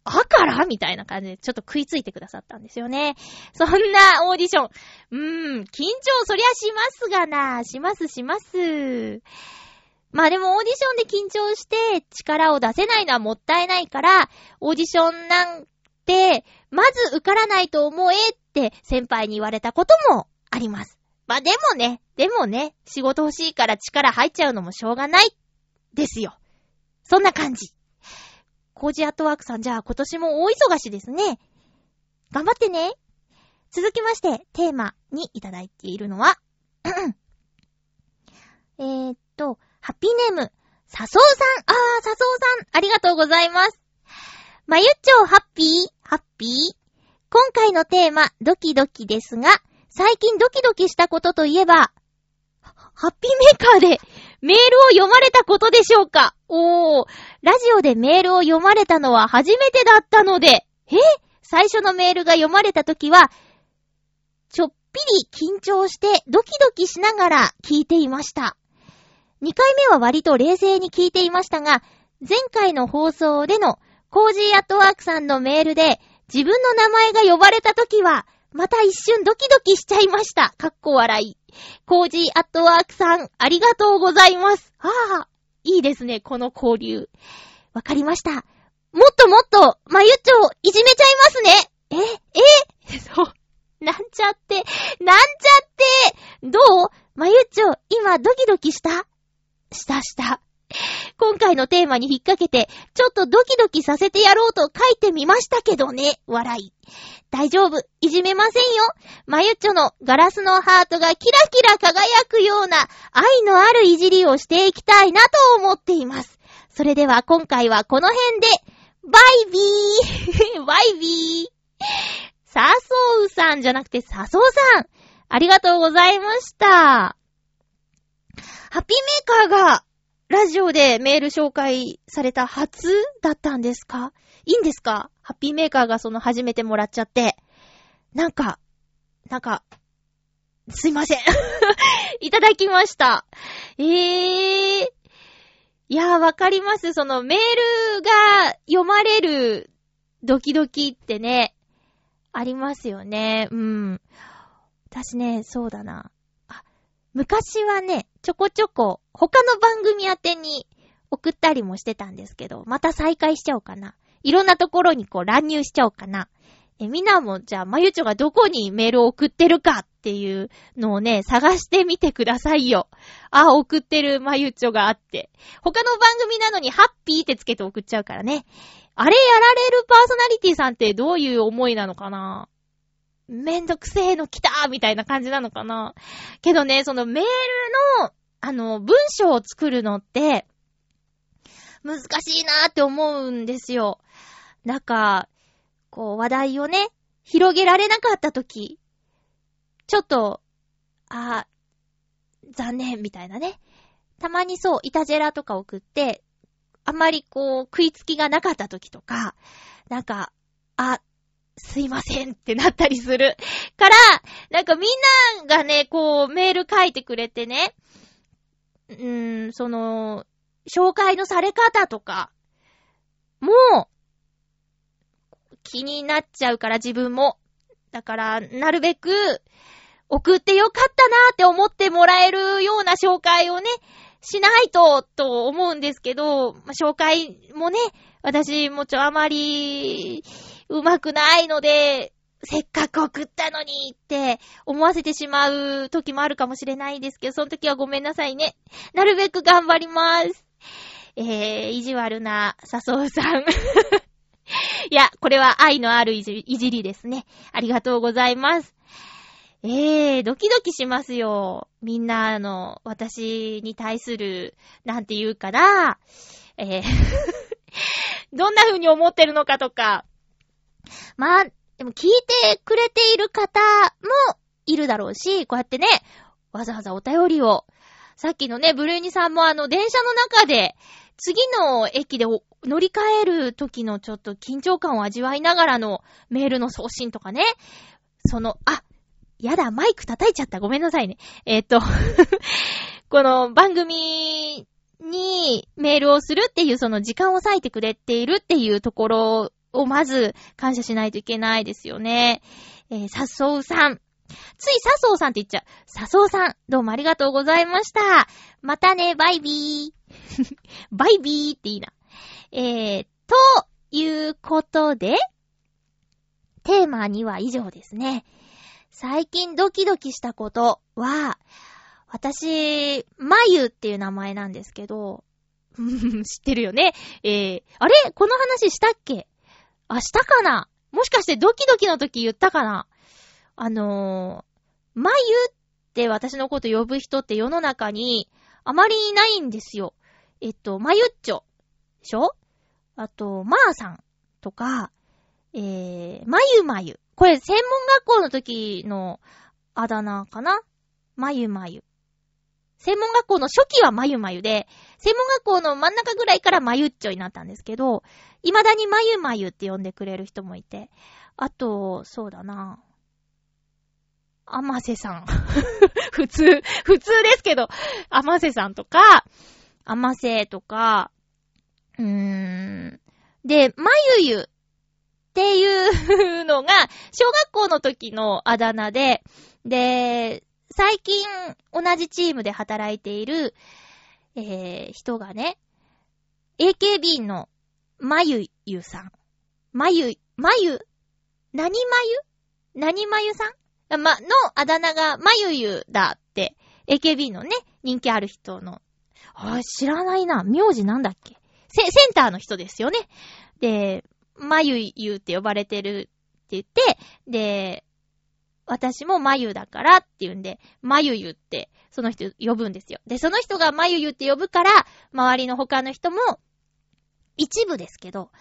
あから？みたいな感じでちょっと食いついてくださったんですよね。そんなオーディション。うーん、緊張そりゃしますがな。しますします。まあでもオーディションで緊張して力を出せないのはもったいないから、オーディションなんて、まず受からないと思えって先輩に言われたこともあります。まあでもね、でもね、仕事欲しいから力入っちゃうのもしょうがない。ですよ。そんな感じ。コージアットワークさん、じゃあ今年も大忙しですね。頑張ってね。続きまして、テーマにいただいているのは、[clears throat] えーっと、ハッピーネーム、サソウさん。あー、サソウさん、ありがとうございます。まゆっちょハッピー、ハッピー？今回のテーマ、ドキドキですが、最近ドキドキしたことといえば、ハッピーメーカーでメールを読まれたことでしょうか？おー、ラジオでメールを読まれたのは初めてだったので、え？最初のメールが読まれたときは、ちょっぴり緊張してドキドキしながら聞いていました。2回目は割と冷静に聞いていましたが、前回の放送でのコージーアットワークさんのメールで自分の名前が呼ばれたときは、また一瞬ドキドキしちゃいました。かっこ笑い。コージーアットワークさん、ありがとうございます。ああ、いいですね、この交流。わかりました。もっともっと、まゆっちょ、いじめちゃいますね。え、え、[laughs] そう。なんちゃって、なんちゃって、どう？まゆっちょ、今ドキドキした？したした。今回のテーマに引っ掛けて、ちょっとドキドキさせてやろうと書いてみましたけどね。笑い。大丈夫。いじめませんよ。まゆっちょのガラスのハートがキラキラ輝くような愛のあるいじりをしていきたいなと思っています。それでは今回はこの辺で、バイビー [laughs] バイビーサソウさんじゃなくてサソウさんありがとうございました。ハッピーメーカーがラジオでメール紹介された初だったんですか？いいんですか？ハッピーメーカーがその初めてもらっちゃって。なんか、なんか、すいません。[laughs] いただきました。えー。いやー、わかります。そのメールが読まれるドキドキってね、ありますよね。うん。私ね、そうだな。昔はね、ちょこちょこ他の番組宛てに送ったりもしてたんですけど、また再開しちゃおうかな。いろんなところにこう乱入しちゃおうかな。え、みんなもじゃあ、まゆちょがどこにメールを送ってるかっていうのをね、探してみてくださいよ。あ、送ってるまゆちょがあって。他の番組なのにハッピーってつけて送っちゃうからね。あれやられるパーソナリティさんってどういう思いなのかな？めんどくせえの来たみたいな感じなのかなけどね、そのメールの、あの、文章を作るのって、難しいなーって思うんですよ。なんか、こう、話題をね、広げられなかったとき、ちょっと、あ残念、みたいなね。たまにそう、イタジェラとか送って、あまりこう、食いつきがなかったときとか、なんか、あ、すいませんってなったりする。から、なんかみんながね、こう、メール書いてくれてね、うーん、その、紹介のされ方とか、もう、気になっちゃうから自分も。だから、なるべく、送ってよかったなーって思ってもらえるような紹介をね、しないと、と思うんですけど、まあ、紹介もね、私もちょあまり、うまくないので、せっかく送ったのにって思わせてしまう時もあるかもしれないんですけど、その時はごめんなさいね。なるべく頑張ります。えー、意地悪な笹生さん。[laughs] いや、これは愛のあるいじいじりですね。ありがとうございます。えー、ドキドキしますよ。みんな、あの、私に対する、なんて言うかな。えー [laughs] どんな風に思ってるのかとか、まあ、でも聞いてくれている方もいるだろうし、こうやってね、わざわざお便りを、さっきのね、ブルーニさんもあの、電車の中で次の駅で乗り換える時のちょっと緊張感を味わいながらのメールの送信とかね。その、あ、やだ、マイク叩いちゃった。ごめんなさいね。えっ、と [laughs] この番組にメールをするっていうその時間を割いてくれているっていうところをまず感謝しないといけないですよね。えー、さそうさん。ついさそうさんって言っちゃう。さそうさん、どうもありがとうございました。またね、バイビー。[laughs] バイビーっていいな。えー、ということで、テーマには以上ですね。最近ドキドキしたことは、私、まゆっていう名前なんですけど、知ってるよね。えー、あれ？この話したっけ？あ、したかな？もしかしてドキドキの時言ったかな？あのー、まゆって私のこと呼ぶ人って世の中にあまりいないんですよ。えっと、まゆっちょ。でしょ？あと、まーさんとか、えー、まゆまゆ。これ、専門学校の時のあだ名かな？まゆまゆ。専門学校の初期はまゆまゆで、専門学校の真ん中ぐらいからまゆっちょになったんですけど、未だにまゆまゆって呼んでくれる人もいて。あと、そうだな。あませさん。[laughs] 普通、普通ですけど、あませさんとか、あませとか、うーん。で、まゆゆっていうのが、小学校の時のあだ名で、で、最近同じチームで働いている、えー、人がね、AKB のまゆゆさん。まゆ、まゆ、なにまゆ？なにまゆさん？ま、のあだ名がまゆゆだって、AKB のね、人気ある人の。あ、知らないな。名字なんだっけ？セ、センターの人ですよね。で、まゆゆって呼ばれてるって言って、で、私もまゆだからって言うんで、まゆゆって、その人呼ぶんですよ。で、その人がまゆゆって呼ぶから、周りの他の人も、一部ですけど、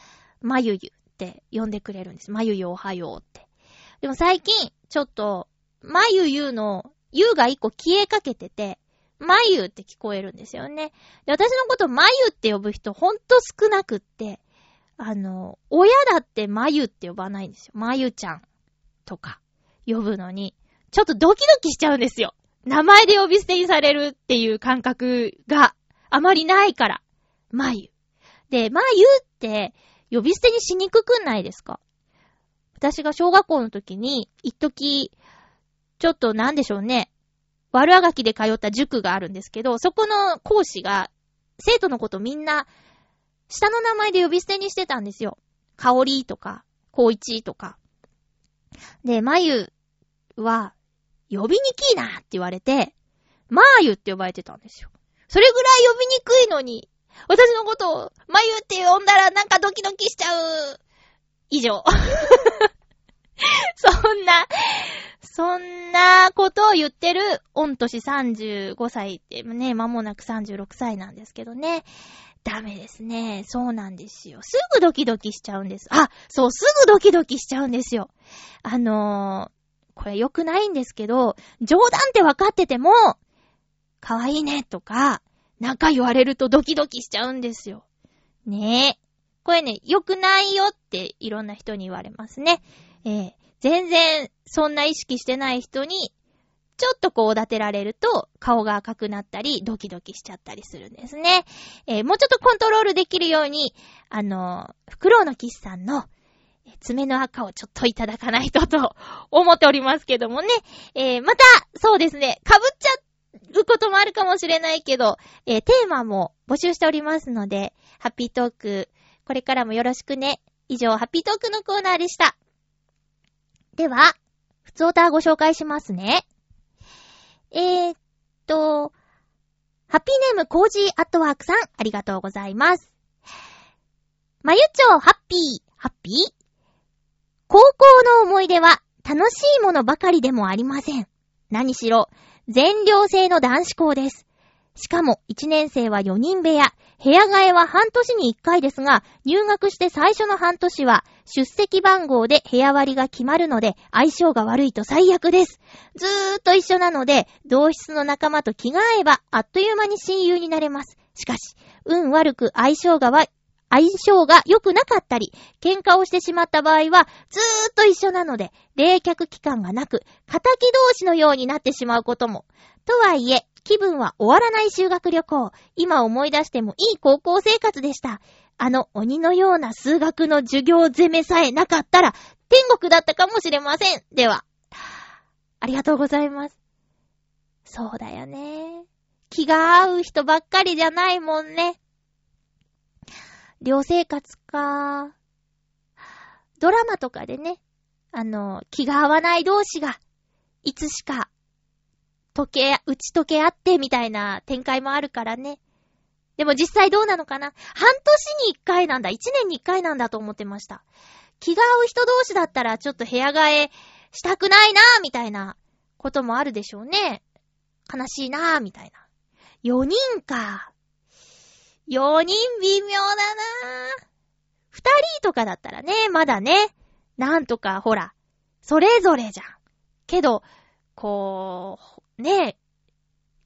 まゆゆって呼んでくれるんです。まゆゆおはようって。でも最近、ちょっと、まゆゆの、ゆが一個消えかけてて、まゆって聞こえるんですよね。で、私のことまゆって呼ぶ人ほんと少なくって、あの、親だってまゆって呼ばないんですよ。まゆちゃんとか。呼ぶのに、ちょっとドキドキしちゃうんですよ。名前で呼び捨てにされるっていう感覚があまりないから。まゆ。で、まゆって呼び捨てにしにくくないですか？私が小学校の時に、一時、ちょっとなんでしょうね。悪あがきで通った塾があるんですけど、そこの講師が、生徒のことみんな、下の名前で呼び捨てにしてたんですよ。かおりとか、こういちとか。で、まゆは、呼びにきいなって言われて、まーゆって呼ばれてたんですよ。それぐらい呼びにくいのに、私のことを、まゆって呼んだらなんかドキドキしちゃう。以上。[laughs] そんな、そんなことを言ってる、御年35歳ってね、間もなく36歳なんですけどね。ダメですね。そうなんですよ。すぐドキドキしちゃうんです。あ、そう、すぐドキドキしちゃうんですよ。あのー、これ良くないんですけど、冗談って分かってても、かわいいねとか、なんか言われるとドキドキしちゃうんですよ。ねえ。これね、良くないよっていろんな人に言われますね。えー、全然そんな意識してない人にちょっとこうおだてられると顔が赤くなったりドキドキしちゃったりするんですね。えー、もうちょっとコントロールできるように、あの、フクロウのキスさんの爪の赤をちょっといただかないとと思っておりますけどもね。えー、また、そうですね、被っちゃうこともあるかもしれないけど、えー、テーマも募集しておりますので、ハッピートーク、これからもよろしくね。以上、ハッピートークのコーナーでした。では、ふつおたご紹介しますね。えー、っと、ハッピーネームコージーアットワークさん、ありがとうございます。まゆちょう、ハッピー、ハッピー？高校の思い出は楽しいものばかりでもありません。何しろ、全寮制の男子校です。しかも、1年生は4人部屋、部屋替えは半年に1回ですが、入学して最初の半年は、出席番号で部屋割りが決まるので、相性が悪いと最悪です。ずーっと一緒なので、同室の仲間と気が合えば、あっという間に親友になれます。しかし、運悪く相性がわ、相性が良くなかったり、喧嘩をしてしまった場合は、ずーっと一緒なので、冷却期間がなく、仇同士のようになってしまうことも。とはいえ、気分は終わらない修学旅行。今思い出してもいい高校生活でした。あの鬼のような数学の授業攻めさえなかったら、天国だったかもしれません。では。ありがとうございます。そうだよね。気が合う人ばっかりじゃないもんね。寮生活か。ドラマとかでね、あの、気が合わない同士が、いつしか、溶け、打ち解け合ってみたいな展開もあるからね。でも実際どうなのかな？半年に一回なんだ。一年に一回なんだと思ってました。気が合う人同士だったらちょっと部屋替えしたくないなぁ、みたいなこともあるでしょうね。悲しいなぁ、みたいな。4人か。4人微妙だなぁ。2人とかだったらね、まだね、なんとかほら、それぞれじゃん。けど、こう、ね、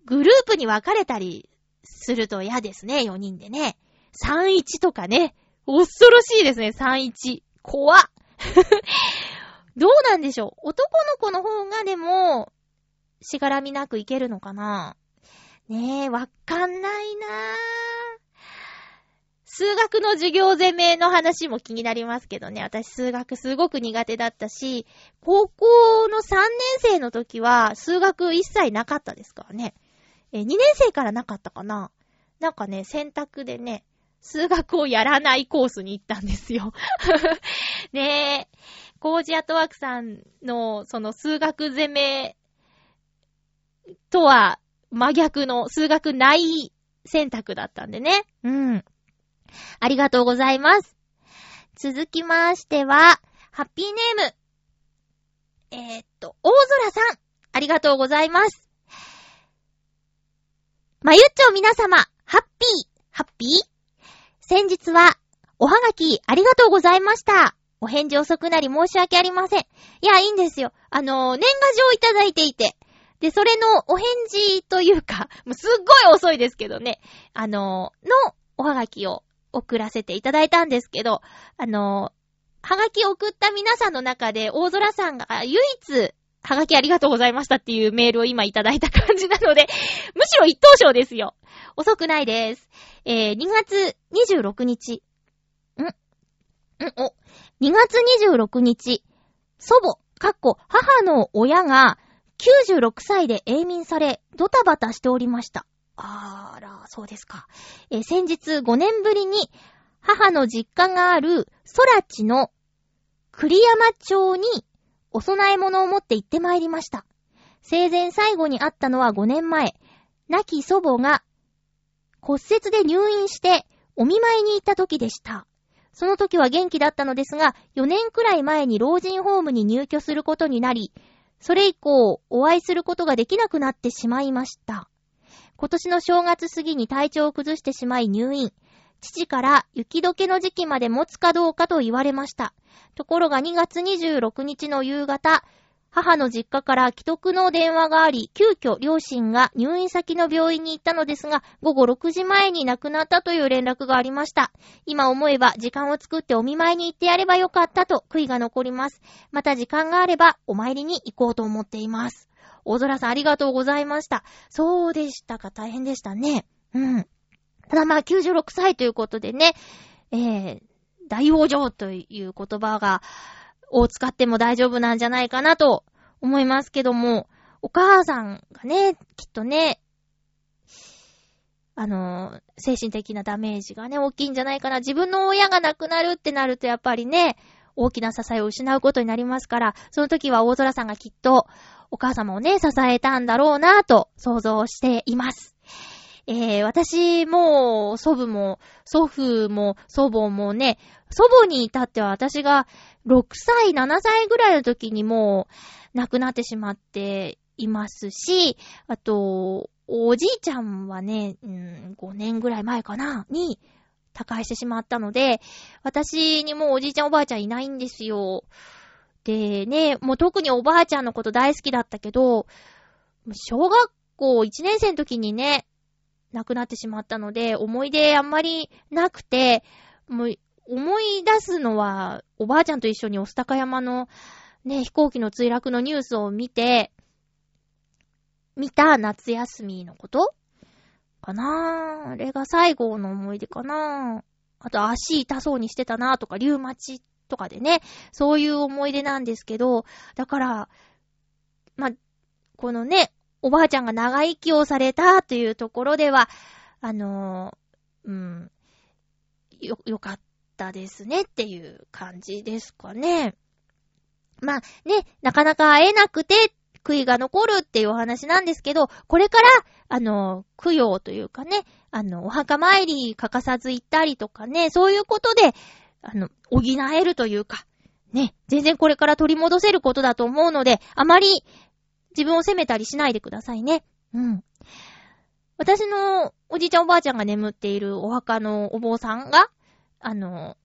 グループに分かれたりすると嫌ですね、4人でね。3-1とかね。恐ろしいですね、3-1。怖っ。[laughs] どうなんでしょう男の子の方がでも、しがらみなくいけるのかなねえ、わかんないなぁ。数学の授業攻めの話も気になりますけどね。私数学すごく苦手だったし、高校の3年生の時は数学一切なかったですからね。え、2年生からなかったかななんかね、選択でね、数学をやらないコースに行ったんですよ。[laughs] ねえ、コージアトワークさんのその数学攻めとは真逆の数学ない選択だったんでね。うん。ありがとうございます。続きましては、ハッピーネーム。えー、っと、大空さん。ありがとうございます。まゆっちょ皆様、ハッピー、ハッピー？先日は、おはがき、ありがとうございました。お返事遅くなり申し訳ありません。いや、いいんですよ。あの、年賀状いただいていて。で、それのお返事というか、[laughs] もうすっごい遅いですけどね。あの、のおはがきを送らせていただいたんですけど、あの、はがき送った皆さんの中で、大空さんが唯一はがきありがとうございましたっていうメールを今いただいた感じなので、[laughs] むしろ一等賞ですよ。遅くないです。えー、2月26日。ん？ん？お。2月26日、祖母、かっこ母の親が96歳で永眠され、ドタバタしておりました。あーら、そうですか。えー、先日5年ぶりに母の実家がある空地の栗山町にお供え物を持って行ってまいりました。生前最後に会ったのは5年前、亡き祖母が骨折で入院してお見舞いに行った時でした。その時は元気だったのですが、4年くらい前に老人ホームに入居することになり、それ以降、お会いすることができなくなってしまいました。今年の正月過ぎに体調を崩してしまい入院。父から雪解けの時期まで持つかどうかと言われました。ところが2月26日の夕方、母の実家から既得の電話があり、急遽両親が入院先の病院に行ったのですが、午後6時前に亡くなったという連絡がありました。今思えば時間を作ってお見舞いに行ってやればよかったと悔いが残ります。また時間があればお参りに行こうと思っています。大空さんありがとうございました。そうでしたか、大変でしたね。うん。ただまあ96歳ということでね、えー、大往生という言葉が、を使っても大丈夫なんじゃないかなと思いますけども、お母さんがね、きっとね、あの、精神的なダメージがね、大きいんじゃないかな。自分の親が亡くなるってなると、やっぱりね、大きな支えを失うことになりますから、その時は大空さんがきっと、お母様をね、支えたんだろうなと想像しています。えー、私も、祖母も、祖父も、祖母もね、祖母に至っては私が6歳、7歳ぐらいの時にもう亡くなってしまっていますし、あと、おじいちゃんはね、うん、5年ぐらい前かな、に、他界してしまったので、私にもおじいちゃんおばあちゃんいないんですよ。でね、もう特におばあちゃんのこと大好きだったけど、小学校1年生の時にね、亡くなってしまったので、思い出あんまりなくて、もう、思い出すのは、おばあちゃんと一緒にオスタカ山のね、飛行機の墜落のニュースを見て、見た夏休みのこと？かな？ぁ。あれが最後の思い出かな？ぁ。あと足痛そうにしてたなぁとか、リュウマチとかでね、そういう思い出なんですけど、だから、まこのね、おばあちゃんが長生きをされたというところでは、あのー、うん、よ、よかったですねっていう感じですかね。まあね、なかなか会えなくて、悔いが残るっていうお話なんですけど、これから、あの、供養というかね、あの、お墓参り欠かさず行ったりとかね、そういうことで、あの、補えるというか、ね、全然これから取り戻せることだと思うので、あまり自分を責めたりしないでくださいね。うん。私のおじいちゃんおばあちゃんが眠っているお墓のお坊さんが、あの、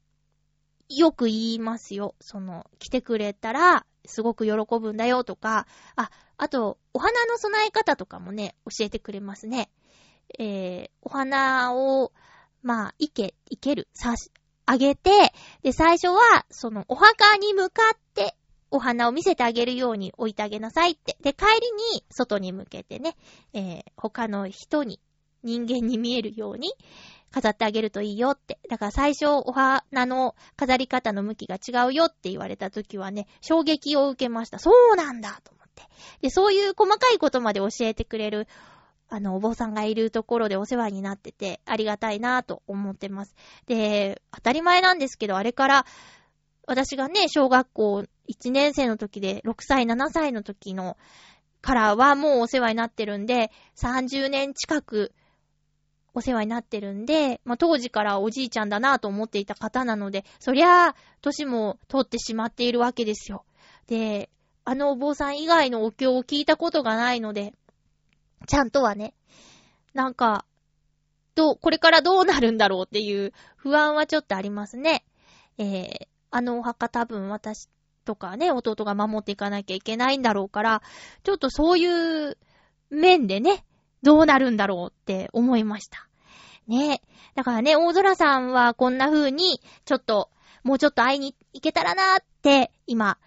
よく言いますよ。その、来てくれたら、すごく喜ぶんだよとか、あ、あと、お花の備え方とかもね、教えてくれますね。えー、お花を、まあ、いけ、いける、さし、あげて、で、最初は、その、お墓に向かって、お花を見せてあげるように置いてあげなさいって。で、帰りに、外に向けてね、えー、他の人に、人間に見えるように、飾ってあげるといいよって。だから最初お花の飾り方の向きが違うよって言われた時はね、衝撃を受けました。そうなんだと思って。で、そういう細かいことまで教えてくれる、あの、お坊さんがいるところでお世話になってて、ありがたいなと思ってます。で、当たり前なんですけど、あれから、私がね、小学校1年生の時で、6歳、7歳の時の、からはもうお世話になってるんで、30年近くお世話になってるんで、まあ、当時からおじいちゃんだなと思っていた方なので、そりゃあ、歳も取ってしまっているわけですよ。で、あのお坊さん以外のお経を聞いたことがないので、ちゃんとはね、なんか、どう、これからどうなるんだろうっていう不安はちょっとありますね。えー、あのお墓多分私とかね、弟が守っていかなきゃいけないんだろうから、ちょっとそういう面でね、どうなるんだろうって思いました。ねだからね、大空さんはこんな風に、ちょっと、もうちょっと会いに行けたらなーって、今、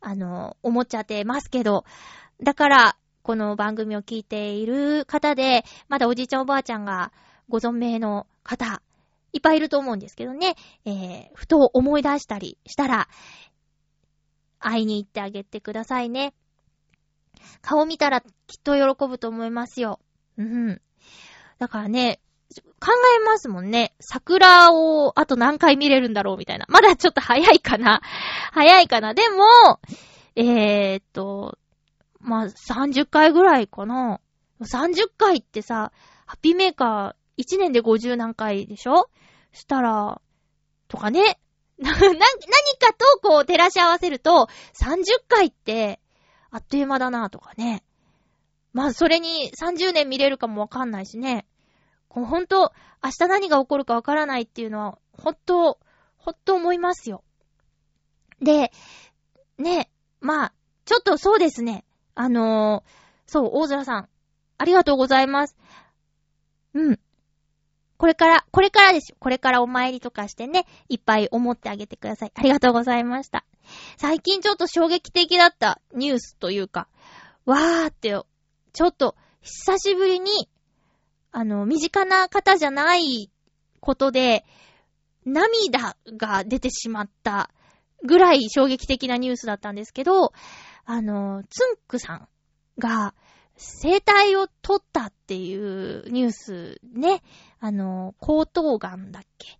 あの、思っちゃってますけど、だから、この番組を聞いている方で、まだおじいちゃんおばあちゃんがご存命の方、いっぱいいると思うんですけどね、えー、ふと思い出したりしたら、会いに行ってあげてくださいね。顔見たらきっと喜ぶと思いますよ。うん。だからね、考えますもんね。桜をあと何回見れるんだろうみたいな。まだちょっと早いかな。早いかな。でも、えー、っと、まあ、30回ぐらいかな。30回ってさ、ハッピーメーカー1年で50何回でしょしたら、とかね。[laughs] な、何かとこう照らし合わせると、30回って、あっという間だなとかね。まあ、それに30年見れるかもわかんないしね。こうほんと、明日何が起こるかわからないっていうのは、ほんと、ほんと思いますよ。で、ね、まあ、ちょっとそうですね。あのー、そう、大空さん、ありがとうございます。うん。これから、これからですよ。これからお参りとかしてね、いっぱい思ってあげてください。ありがとうございました。最近ちょっと衝撃的だったニュースというか、わーってよちょっと、久しぶりに、あの、身近な方じゃないことで、涙が出てしまったぐらい衝撃的なニュースだったんですけど、あの、つんくさんが、生体を取ったっていうニュースね、あの、喉頭癌だっけ？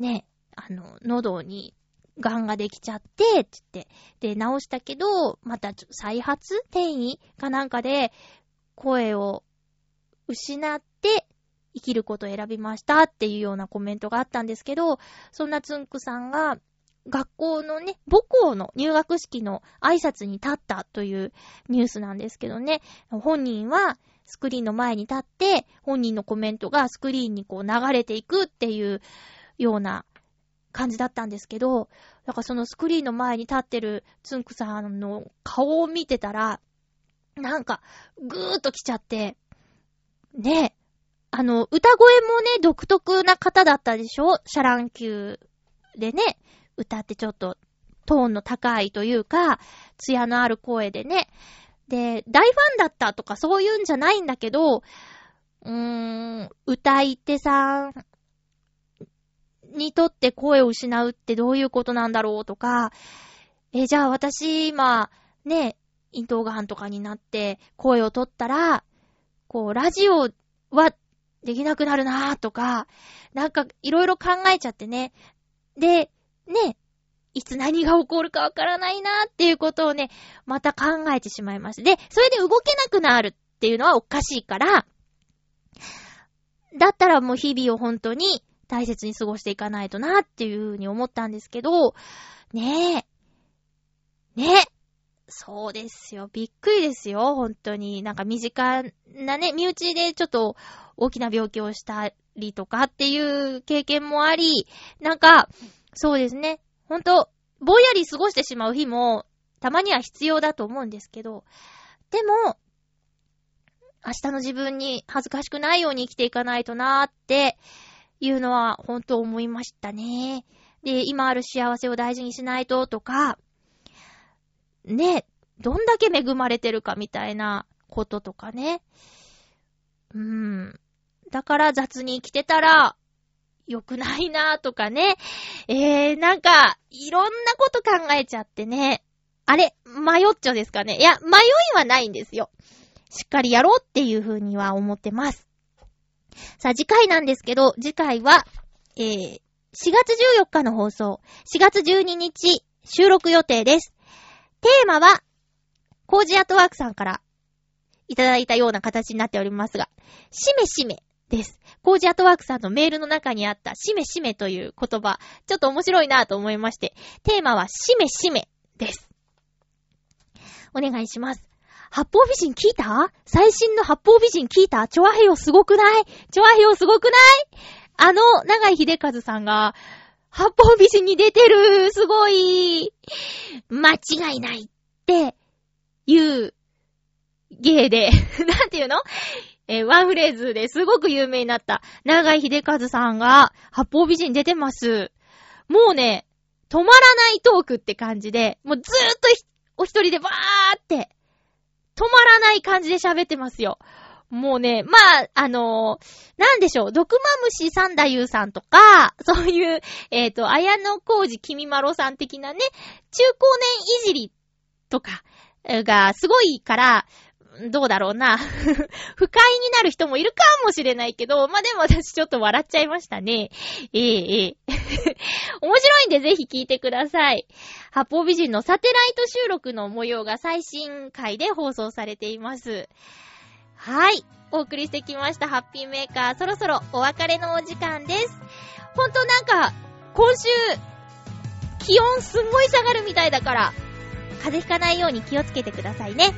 ね、あの、喉に癌ができちゃって、つって、で、治したけど、また再発転移かなんかで、声を失って生きることを選びましたっていうようなコメントがあったんですけど、そんなつんくさんが学校のね、母校の入学式の挨拶に立ったというニュースなんですけどね、本人はスクリーンの前に立って、本人のコメントがスクリーンにこう流れていくっていうような感じだったんですけど、だからそのスクリーンの前に立ってるつんくさんの顔を見てたら、なんか、ぐーっと来ちゃって、ねあの、歌声もね、独特な方だったでしょ？シャラン級でね、歌ってちょっとトーンの高いというか、艶のある声でね。で、大ファンだったとかそういうんじゃないんだけど、うーん、歌い手さんにとって声を失うってどういうことなんだろうとか、え、じゃあ私今、ね、咽頭がんとかになって声を取ったら、こう、ラジオはできなくなるなぁとか、なんかいろいろ考えちゃってね。で、ね、いつ何が起こるかわからないなっていうことをね、また考えてしまいます。で、それで動けなくなるっていうのはおかしいから、だったらもう日々を本当に大切に過ごしていかないとなっていうふうに思ったんですけど、ねえ。ねえ。そうですよ。びっくりですよ。本当に。なんか身近なね、身内でちょっと大きな病気をしたりとかっていう経験もあり、なんか、そうですね。ほんと、ぼんやり過ごしてしまう日も、たまには必要だと思うんですけど、でも、明日の自分に恥ずかしくないように生きていかないとなーっていうのは本当思いましたね。で、今ある幸せを大事にしないととか、ね、どんだけ恵まれてるかみたいなこととかね。うーん。だから雑に生きてたら、良くないなとかね。えー、なんか、いろんなこと考えちゃってね。あれ、迷っちょですかね。いや、迷いはないんですよ。しっかりやろうっていう風には思ってます。さあ、次回なんですけど、次回は、えー、4月14日の放送、4月12日収録予定です。テーマは、コージアットワークさんからいただいたような形になっておりますが、しめしめです。コージアットワークさんのメールの中にあったしめしめという言葉、ちょっと面白いなと思いまして、テーマはしめしめです。お願いします。八方美人聞いた？最新の八方美人聞いた？チョアヘヨすごくない？チョアヘヨすごくない？あの、長井秀和さんが、八方美人に出てる！すごい！間違いないっていう芸で、[laughs] なんていうの？えー、ワンフレーズですごく有名になった長井秀和さんが八方美人出てます。もうね、止まらないトークって感じで、もうずーっとお一人でバーって止まらない感じで喋ってますよ。もうね、まあ、あのー、なんでしょう、毒マムシサンダユーさんとか、そういう、えっ、ー、と、綾野浩二君まろさん的なね、中高年いじりとかがすごいから、どうだろうな。[laughs] 不快になる人もいるかもしれないけど、まあ、でも私ちょっと笑っちゃいましたね。ええええ。[laughs] 面白いんでぜひ聞いてください。八方美人のサテライト収録の模様が最新回で放送されています。はい。お送りしてきましたハッピーメーカー。そろそろお別れのお時間です。ほんとなんか、今週、気温すんごい下がるみたいだから、風邪ひかないように気をつけてくださいね。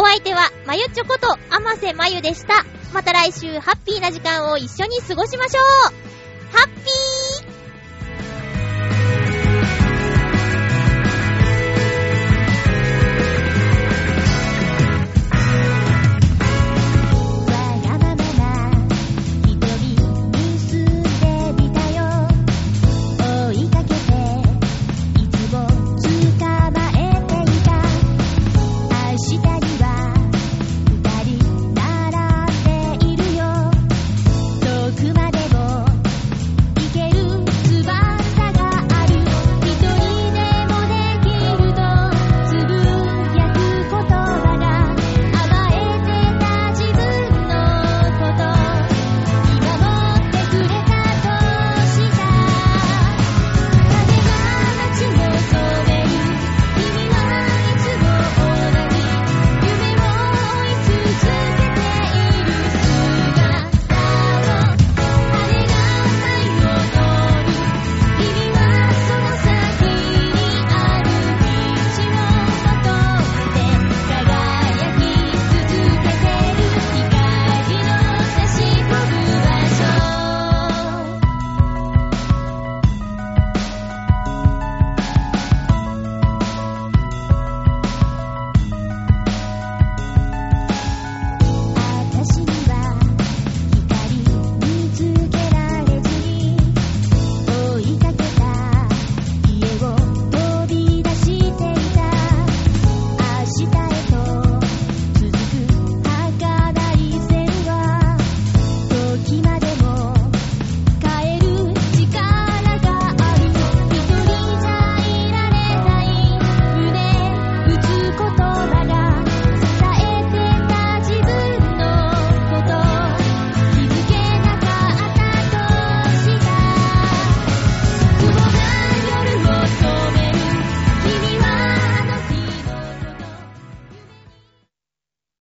お相手は、まゆちょこと、あませまゆでした。また来週、ハッピーな時間を一緒に過ごしましょうハッピー